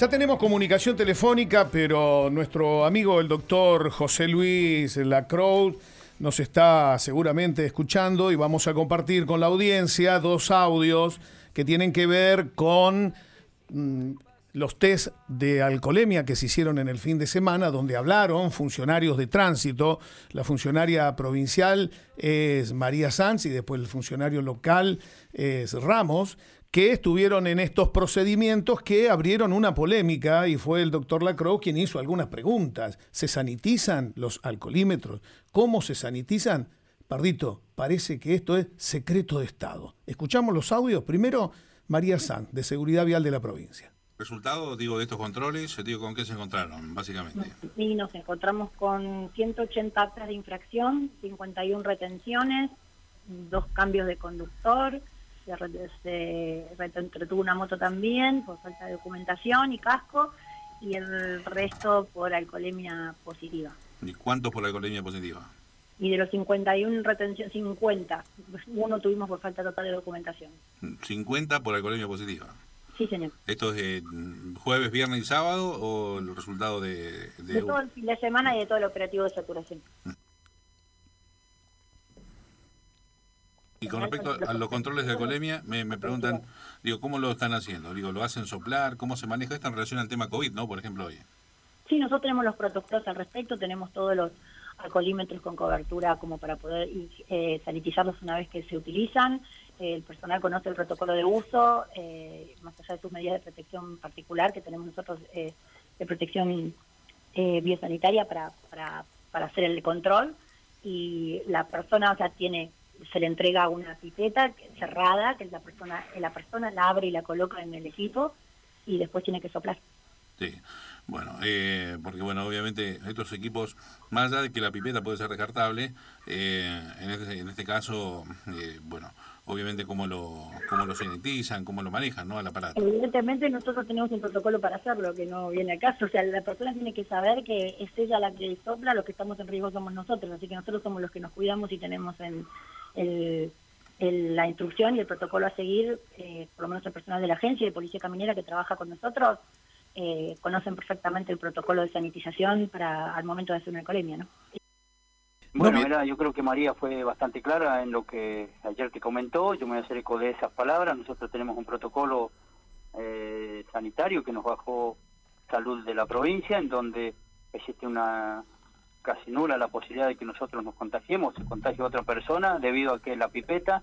Ya tenemos comunicación telefónica, pero nuestro amigo el doctor José Luis Lacroix nos está seguramente escuchando y vamos a compartir con la audiencia dos audios que tienen que ver con mm, los test de alcoholemia que se hicieron en el fin de semana, donde hablaron funcionarios de tránsito. La funcionaria provincial es María Sanz y después el funcionario local es Ramos que estuvieron en estos procedimientos que abrieron una polémica y fue el doctor Lacroix quien hizo algunas preguntas. ¿Se sanitizan los alcoholímetros? ¿Cómo se sanitizan? Pardito, parece que esto es secreto de Estado. Escuchamos los audios. Primero, María Sanz, de Seguridad Vial de la provincia. Resultado, digo, de estos controles, digo, ¿con qué se encontraron, básicamente? Sí, nos encontramos con 180 actas de infracción, 51 retenciones, dos cambios de conductor, se, retuvo una moto también por falta de documentación y casco y el resto por alcoholemia positiva. ¿Y cuántos por alcoholemia positiva? Y de los 51 retención, 50. Uno tuvimos por falta total de documentación. 50 por alcoholemia positiva. Sí, señor. ¿Esto es de jueves, viernes y sábado o el resultado de...? De, de todo el fin de semana y de todo el operativo de saturación. Y con respecto a los controles de alcoholemia, me, preguntan, digo, ¿cómo lo están haciendo? Digo, ¿lo hacen soplar? ¿Cómo se maneja esto en relación al tema COVID, no? Por ejemplo, hoy. Sí, nosotros tenemos los protocolos al respecto, tenemos todos los alcoholímetros con cobertura como para poder eh, sanitizarlos una vez que se utilizan. el personal conoce el protocolo de uso, eh, más allá de sus medidas de protección particular que tenemos nosotros eh, de protección biosanitaria para, para, para hacer el control. Y la persona, o sea, tiene se le entrega una pipeta cerrada, que la persona, la persona la abre y la coloca en el equipo y después tiene que soplar. Sí, bueno, eh, porque bueno, obviamente estos equipos, más allá de que la pipeta puede ser descartable, eh, en, este, en este caso, eh, bueno, obviamente cómo lo, cómo lo sanitizan, cómo lo manejan, ¿no? Al aparato. Evidentemente nosotros tenemos un protocolo para hacerlo, que no viene a caso. O sea, la persona tiene que saber que es ella la que sopla, los que estamos en riesgo somos nosotros. Así que nosotros somos los que nos cuidamos y tenemos en, el, la instrucción y el protocolo a seguir, eh, por lo menos el personal de la agencia de Policía Caminera que trabaja con nosotros, eh, conocen perfectamente el protocolo de sanitización para al momento de hacer una alcoholemia, ¿no? Bueno, yo creo que María fue bastante clara en lo que ayer te comentó, yo me voy a hacer eco de esas palabras, nosotros tenemos un protocolo eh, sanitario que nos bajó salud de la provincia, en donde existe una casi nula la posibilidad de que nosotros nos contagiemos, se contagie otra persona, debido a que la pipeta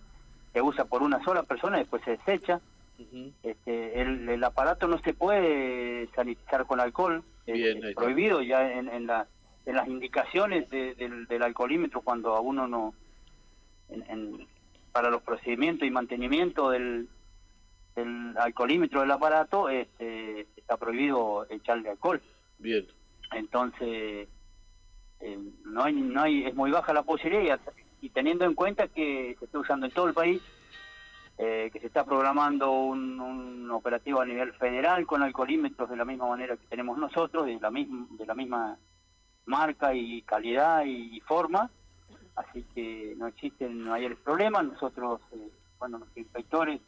se usa por una sola persona y después se desecha. este, el, aparato no se puede sanitizar con alcohol, es, prohibido ya en, en, la, en, las indicaciones del, del, alcoholímetro cuando a uno no... En, para los procedimientos y mantenimiento del, del alcoholímetro del aparato este, está prohibido echarle alcohol. Bien. Entonces, eh, no hay, no hay, es muy baja la posibilidad y, teniendo en cuenta que se está usando en todo el país, eh, que se está programando un, operativo a nivel federal con alcoholímetros de la misma manera que tenemos nosotros, de la misma, de la misma marca y calidad y, forma, así que no existen mayores problemas, nosotros, eh, bueno, los inspectores,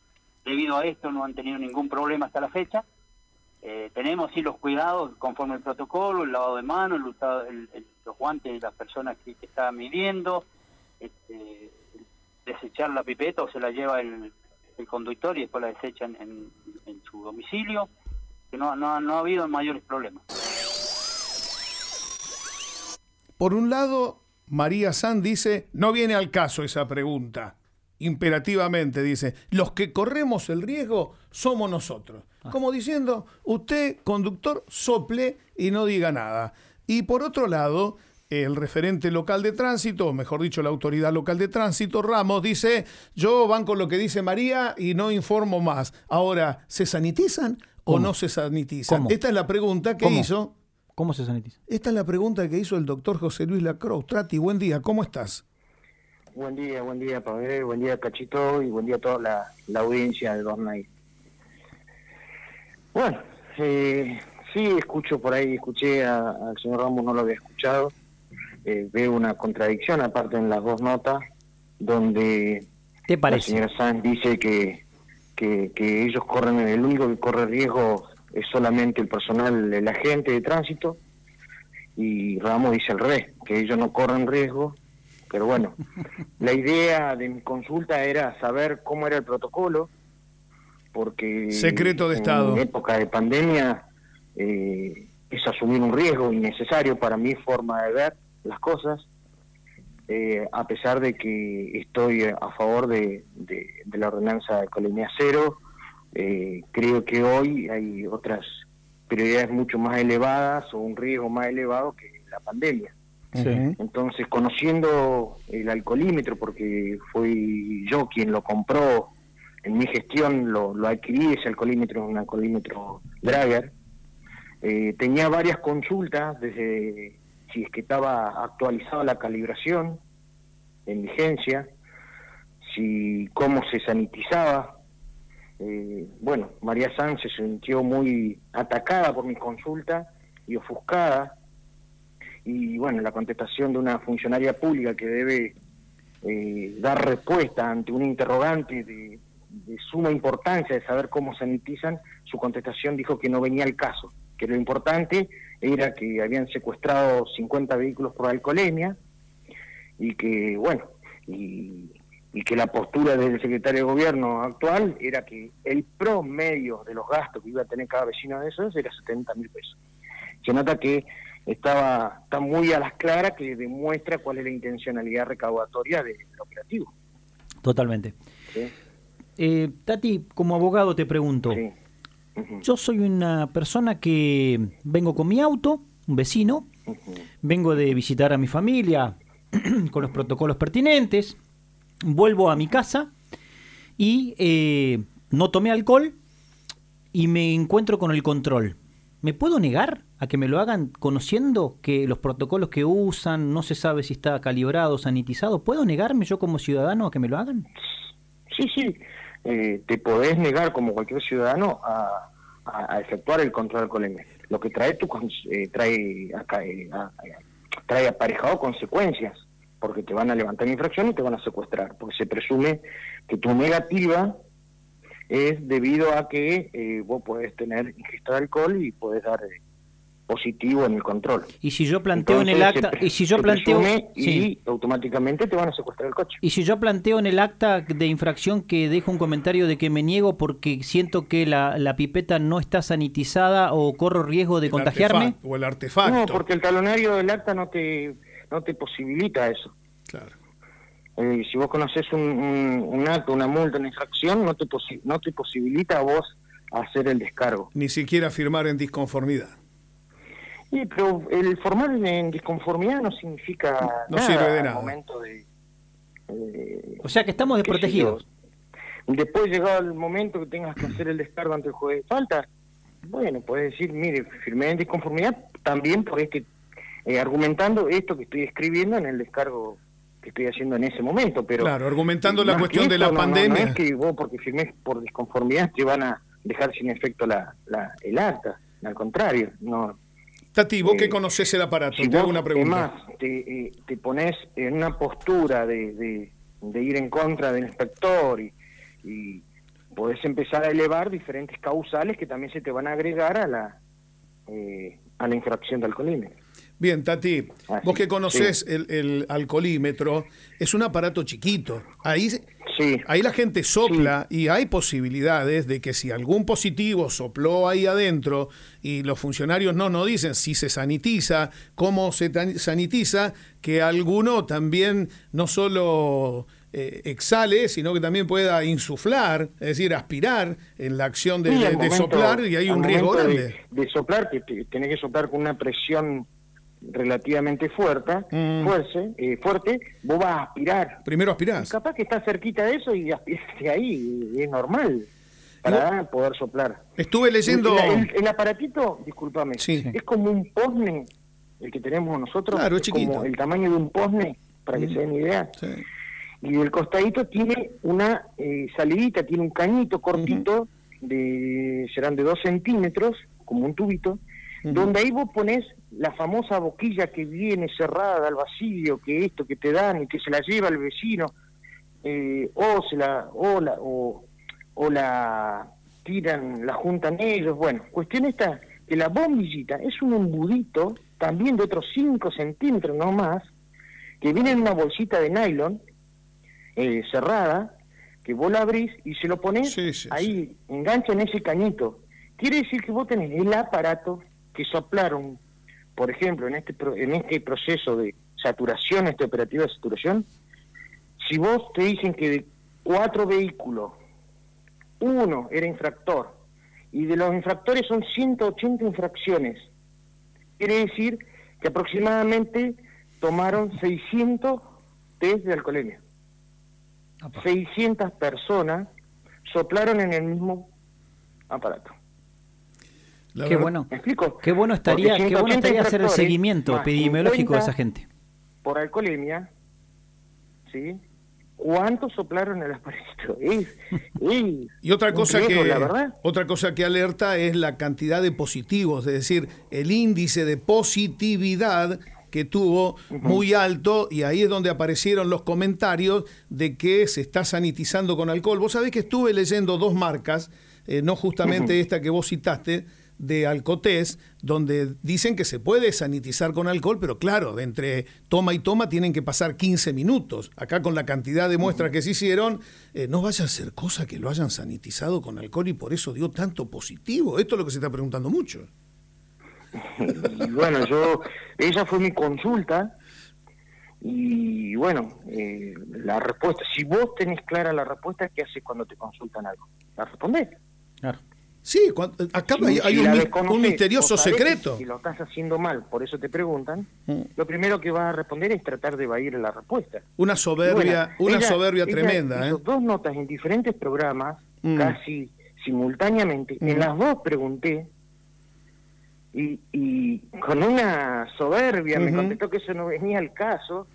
debido a esto, no han tenido ningún problema hasta la fecha, eh, tenemos sí los cuidados conforme el protocolo, el lavado de manos, el, los guantes de las personas que, estaban midiendo, este, desechar la pipeta o se la lleva el, conductor y después la desechan en, su domicilio, que no, no, no ha habido mayores problemas. Por un lado, María San dice, no viene al caso esa pregunta imperativamente, dice, los que corremos el riesgo somos nosotros. Ah. Como diciendo, usted, conductor, sople y no diga nada. Y por otro lado, el referente local de tránsito, o mejor dicho, la autoridad local de tránsito, Ramos, dice, yo van con lo que dice María y no informo más. Ahora, ¿se sanitizan o no se sanitizan? Esta es la pregunta que hizo... ¿Cómo se sanitiza? Esta es la pregunta que hizo el doctor José Luis Lacroix. Trati, buen día, ¿cómo estás? Buen día, buen día, Pablo, buen día, Cachito, y buen día a toda la, audiencia de Dornay. Bueno, eh, sí, escucho por ahí, escuché al señor Ramos, no lo había escuchado. Eh, veo una contradicción, aparte en las dos notas, donde ¿Te la señora Sanz dice que, que, ellos corren, el único que corre riesgo es solamente el personal, el agente de tránsito, y Ramos dice al revés, que ellos no corren riesgo, pero bueno, la idea de mi consulta era saber cómo era el protocolo, porque secreto de Estado. En época de pandemia eh, es asumir un riesgo innecesario para mi forma de ver las cosas, eh, a pesar de que estoy a favor de, la ordenanza de Colonia Cero, eh, creo que hoy hay otras prioridades mucho más elevadas o un riesgo más elevado que la pandemia. Entonces, conociendo el alcoholímetro, porque fui yo quien lo compró en mi gestión, lo, adquirí, ese alcoholímetro un alcoholímetro Drager, eh, tenía varias consultas desde si es que estaba actualizada la calibración en vigencia, si cómo se sanitizaba. Eh, bueno, María Sánchez se sintió muy atacada por mi consulta y ofuscada. Y bueno, la contestación de una funcionaria pública que debe eh, dar respuesta ante un interrogante de, suma importancia de saber cómo sanitizan, su contestación dijo que no venía el caso, que lo importante era que habían secuestrado 50 vehículos por alcoholemia y que, bueno, y, que la postura del secretario de gobierno actual era que el promedio de los gastos que iba a tener cada vecino de esos era 70 mil pesos. Se nota que estaba está muy a las claras que demuestra cuál es la intencionalidad recaudatoria del operativo. Totalmente. Eh, Tati, como abogado te pregunto, yo soy una persona que vengo con mi auto, un vecino, vengo de visitar a mi familia con los protocolos pertinentes, vuelvo a mi casa y eh, no tomé alcohol y me encuentro con el control. ¿Me puedo negar a que me lo hagan conociendo que los protocolos que usan no se sabe si está calibrado, sanitizado? ¿Puedo negarme yo como ciudadano a que me lo hagan? Sí, sí. Eh, te podés negar como cualquier ciudadano a, efectuar el control alcoholemia. Lo que trae tu eh, trae eh, trae aparejado consecuencias, porque te van a levantar infracción y te van a secuestrar, porque se presume que tu negativa es debido a que vos podés tener ingesta de alcohol y podés dar positivo en el control. Y si yo planteo en el acta, y si yo planteo y automáticamente te van a secuestrar el coche. Y si yo planteo en el acta de infracción que dejo un comentario de que me niego porque siento que la, la pipeta no está sanitizada o corro riesgo de contagiarme o el artefacto. No, porque el talonario del acta no te no te posibilita eso. Claro. Eh, si vos conoces un, un, acto, una multa, una infracción, no te no te posibilita a vos hacer el descargo. Ni siquiera firmar en disconformidad. Sí, pero el formar en disconformidad no significa no sirve de nada. momento de, o sea que estamos desprotegidos. Después llegado el momento que tengas que hacer el descargo ante el juez de falta, bueno, puedes decir, mire, firmé en disconformidad también por este, eh, argumentando esto que estoy escribiendo en el descargo que estoy haciendo en ese momento, pero... Claro, argumentando la cuestión de la pandemia. No, es que vos porque firmé por disconformidad te van a dejar sin efecto la, la, el acta, al contrario, no Tati, vos que eh, conoces el aparato, te hago una pregunta. Además, te, te pones en una postura de, de, ir en contra del inspector y, y podés empezar a elevar diferentes causales que también se te van a agregar a la, eh, a la infracción de alcoholímetro. Bien, Tati, vos que conoces el, el, alcoholímetro, es un aparato chiquito. Ahí Ahí la gente sopla y hay posibilidades de que si algún positivo sopló ahí adentro y los funcionarios no nos dicen si se sanitiza, cómo se sanitiza, que alguno también no solo eh, exhale, sino que también pueda insuflar, es decir, aspirar en la acción de, soplar y hay un riesgo grande. De, soplar, que tenés que soplar con una presión relativamente fuerte, mm. fuerte, eh, fuerte, vos vas a aspirar. Primero aspirás. capaz que estás cerquita de eso y aspiraste ahí, es normal para poder soplar. Estuve leyendo... El, aparatito, discúlpame, es como un posne, el que tenemos nosotros, claro, es como el tamaño de un posne, para que mm. se den idea. Y el costadito tiene una eh, salidita, tiene un cañito cortito, de serán de dos centímetros, como un tubito, donde ahí vos pones la famosa boquilla que viene cerrada al vacío, que esto que te dan y que se la lleva el vecino, eh, o se la, o la, o, la tiran, la juntan ellos. Bueno, cuestión esta, que la bombillita es un embudito, también de otros 5 centímetros no más, que viene en una bolsita de nylon eh, cerrada, que vos la abrís y se lo pones ahí, engancha en ese cañito. Quiere decir que vos tenés el aparato que soplaron, por ejemplo, en este, en este proceso de saturación, este operativo de saturación, si vos te dicen que de cuatro vehículos, uno era infractor, y de los infractores son 180 infracciones, quiere decir que aproximadamente tomaron 600 test de alcoholemia. 600 personas soplaron en el mismo aparato. qué bueno. ¿Me explico? Qué bueno estaría, qué bueno estaría hacer el seguimiento epidemiológico de esa gente. Por alcoholemia, ¿sí? ¿Cuántos soplaron el aparatito? y otra cosa que otra cosa que alerta es la cantidad de positivos, es decir, el índice de positividad que tuvo muy alto y ahí es donde aparecieron los comentarios de que se está sanitizando con alcohol. Vos sabés que estuve leyendo dos marcas, eh, no justamente esta que vos citaste, de Alcotés, donde dicen que se puede sanitizar con alcohol, pero claro, de entre toma y toma tienen que pasar 15 minutos. Acá con la cantidad de muestras que se hicieron, eh, no vaya a ser cosa que lo hayan sanitizado con alcohol y por eso dio tanto positivo. Esto es lo que se está preguntando mucho. Y bueno, yo, esa fue mi consulta y bueno, eh, la respuesta, si vos tenés clara la respuesta, ¿qué haces cuando te consultan algo? ¿La respondés? Claro. Sí, acá hay, un, misterioso secreto. Si lo estás haciendo mal, por eso te preguntan, mm. lo primero que vas a responder es tratar de evadir la respuesta. Una soberbia, una soberbia tremenda. ¿eh? Dos notas en diferentes programas, mm. casi simultáneamente. En mm. las dos pregunté y, con una soberbia me contestó que eso no venía al caso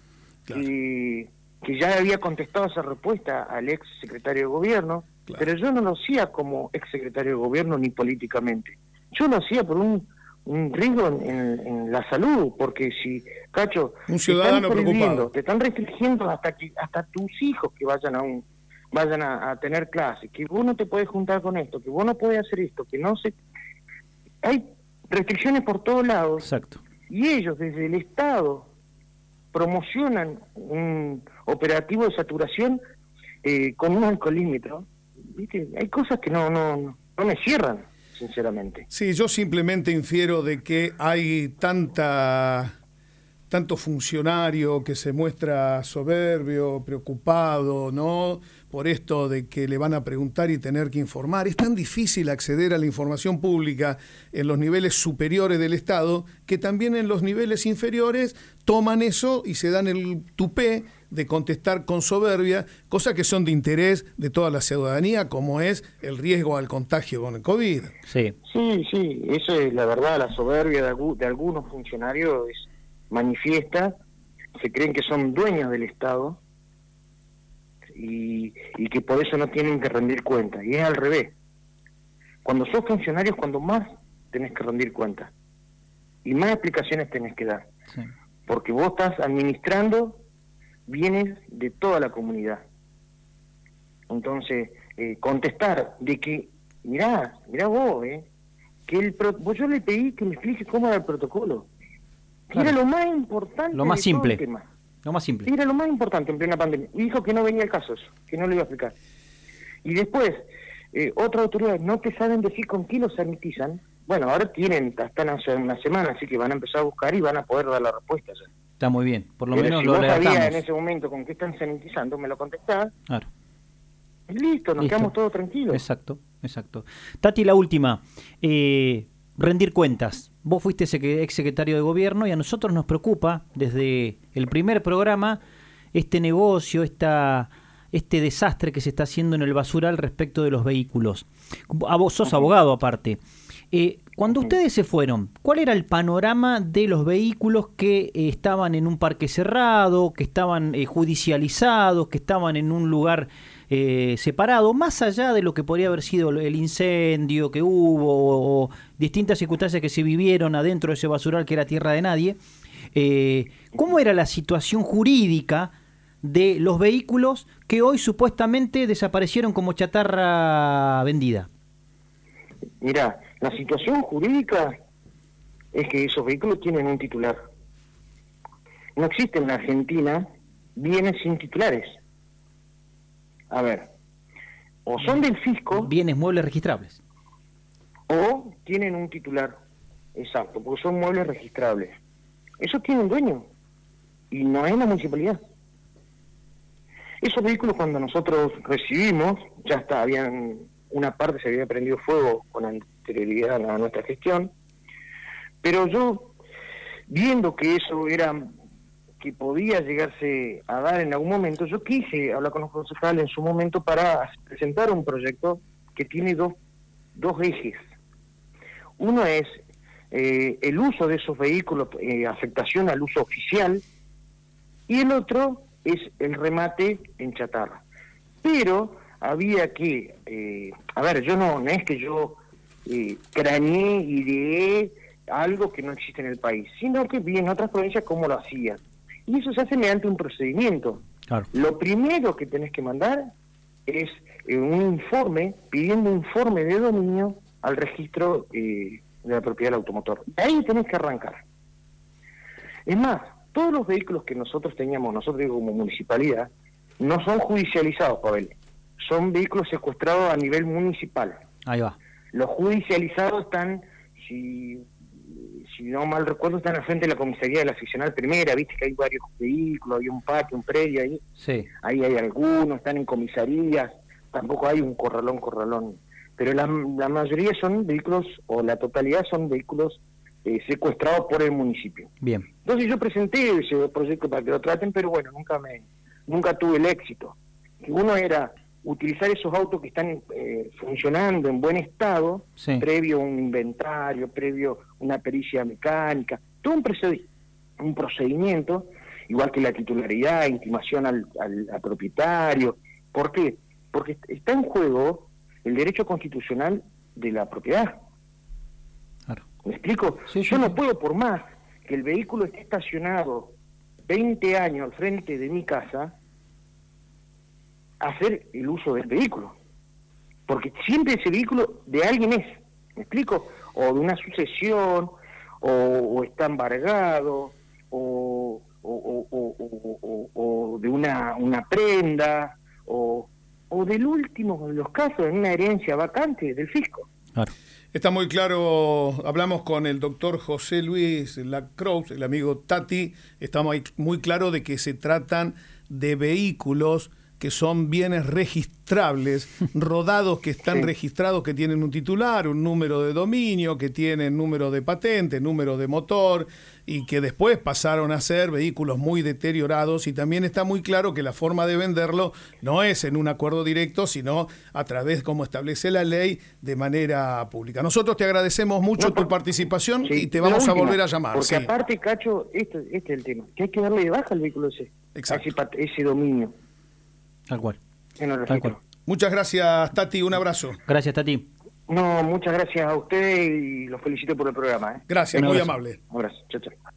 y que ya había contestado esa respuesta al ex secretario de gobierno, pero yo no lo hacía como ex secretario de gobierno ni políticamente. Yo lo hacía por un, un riesgo en, la salud, porque si, Cacho, un ciudadano te están te están restringiendo hasta que hasta tus hijos que vayan a un vayan a, a tener clases, que vos no te puedes juntar con esto, que vos no puedes hacer esto, que no se hay restricciones por todos lados. Exacto. Y ellos desde el Estado promocionan un operativo de saturación eh, con un alcoholímetro. ¿Viste? Hay cosas que no, no, no me cierran, sinceramente. Sí, yo simplemente infiero de que hay tanta tanto funcionario que se muestra soberbio, preocupado, ¿no? por esto de que le van a preguntar y tener que informar. Es tan difícil acceder a la información pública en los niveles superiores del Estado que también en los niveles inferiores toman eso y se dan el tupé de contestar con soberbia, cosas que son de interés de toda la ciudadanía, como es el riesgo al contagio con el COVID. Sí, sí, sí, eso es la verdad, la soberbia de, de algunos funcionarios es manifiesta, se creen que son dueños del Estado y, que por eso no tienen que rendir cuenta. Y es al revés. Cuando sos funcionario cuando más tenés que rendir cuenta. Y más explicaciones tenés que dar. Porque vos estás administrando bienes de toda la comunidad. Entonces, eh, contestar de que, mirá, mirá vos, eh, que el vos yo le pedí que me explique cómo era el protocolo. Era lo más importante. Lo más simple. tema. Lo más simple. Era lo más importante en plena pandemia. Dijo que no venía el caso eso, que no lo iba a explicar. Y después, eh, otra autoridad, no te saben decir con qué lo sanitizan. Bueno, ahora tienen, están hace una semana, así que van a empezar a buscar y van a poder dar la respuesta Está muy bien, por lo menos si lo vos sabías en ese momento con qué están sanitizando, me lo contestás. Claro. listo, nos quedamos todos tranquilos. Exacto, exacto. Tati, la última. Eh, rendir cuentas. Vos fuiste ex secretario de gobierno y a nosotros nos preocupa desde el primer programa este negocio, esta, este desastre que se está haciendo en el basural respecto de los vehículos. A vos sos abogado aparte. Eh, cuando ustedes se fueron, ¿cuál era el panorama de los vehículos que eh, estaban en un parque cerrado, que estaban eh, judicializados, que estaban en un lugar eh, separado, más allá de lo que podría haber sido el incendio que hubo o distintas circunstancias que se vivieron adentro de ese basural que era tierra de nadie, eh, ¿cómo era la situación jurídica de los vehículos que hoy supuestamente desaparecieron como chatarra vendida? Mira, la situación jurídica es que esos vehículos tienen un titular. No existe en la Argentina bienes sin titulares. A ver, o son del fisco. Bienes muebles registrables. O tienen un titular. Exacto, porque son muebles registrables. Eso tiene un dueño. Y no es la municipalidad. Esos vehículos cuando nosotros recibimos, ya está, habían, una parte se había prendido fuego con anterioridad a nuestra gestión, pero yo, viendo que eso era que podía llegarse a dar en algún momento, yo quise hablar con los concejales en su momento para presentar un proyecto que tiene dos, dos ejes. Uno es eh, el uso de esos vehículos, eh, afectación al uso oficial, y el otro es el remate en chatarra. Pero había que, eh, a ver, yo no, no es que yo eh, craneé, ideé algo que no existe en el país, sino que vi en otras provincias cómo lo hacían. Y eso se hace mediante un procedimiento. Lo primero que tenés que mandar es eh, un informe, pidiendo informe de dominio al registro eh, de la propiedad del automotor. De ahí tenés que arrancar. Es más, todos los vehículos que nosotros teníamos, nosotros como municipalidad, no son judicializados, Pavel. Son vehículos secuestrados a nivel municipal. Ahí va. Los judicializados están, si si no mal recuerdo, están al frente de la comisaría de la seccional primera, viste que hay varios vehículos, hay un patio, un predio ahí. Sí. Ahí hay algunos, están en comisarías, tampoco hay un corralón, corralón. Pero la, la mayoría son vehículos, o la totalidad son vehículos eh, secuestrados por el municipio. Bien. Entonces yo presenté ese proyecto para que lo traten, pero bueno, nunca me nunca tuve el éxito. Uno era utilizar esos autos que están eh, funcionando en buen estado, previo a un inventario, previo una pericia mecánica, todo un, un procedimiento, igual que la titularidad, intimación al, propietario. ¿Por qué? Porque está en juego el derecho constitucional de la propiedad. ¿Me explico? Yo no puedo, por más que el vehículo esté estacionado 20 años al frente de mi casa, hacer el uso del vehículo. Porque siempre ese vehículo de alguien es, ¿me explico? O de una sucesión, o, está embargado, o, o, de una, una prenda, o, o del último de los casos, en una herencia vacante del fisco. Está muy claro, hablamos con el doctor José Luis Lacroix, el amigo Tati, está muy claro de que se tratan de vehículos que son bienes registrables, rodados que están registrados, que tienen un titular, un número de dominio, que tienen número de patente, número de motor, y que después pasaron a ser vehículos muy deteriorados. Y también está muy claro que la forma de venderlo no es en un acuerdo directo, sino a través, como establece la ley, de manera pública. Nosotros te agradecemos mucho tu participación y te vamos a volver a llamar. Porque aparte, Cacho, este, este, es el tema, que hay que darle de baja al vehículo ese, Exacto. ese dominio. Tal cual. Muchas gracias, Tati. Un abrazo. Gracias, Tati. No, muchas gracias a usted y los felicito por el programa. ¿eh? Gracias, muy amable. Un abrazo. Chao, chao.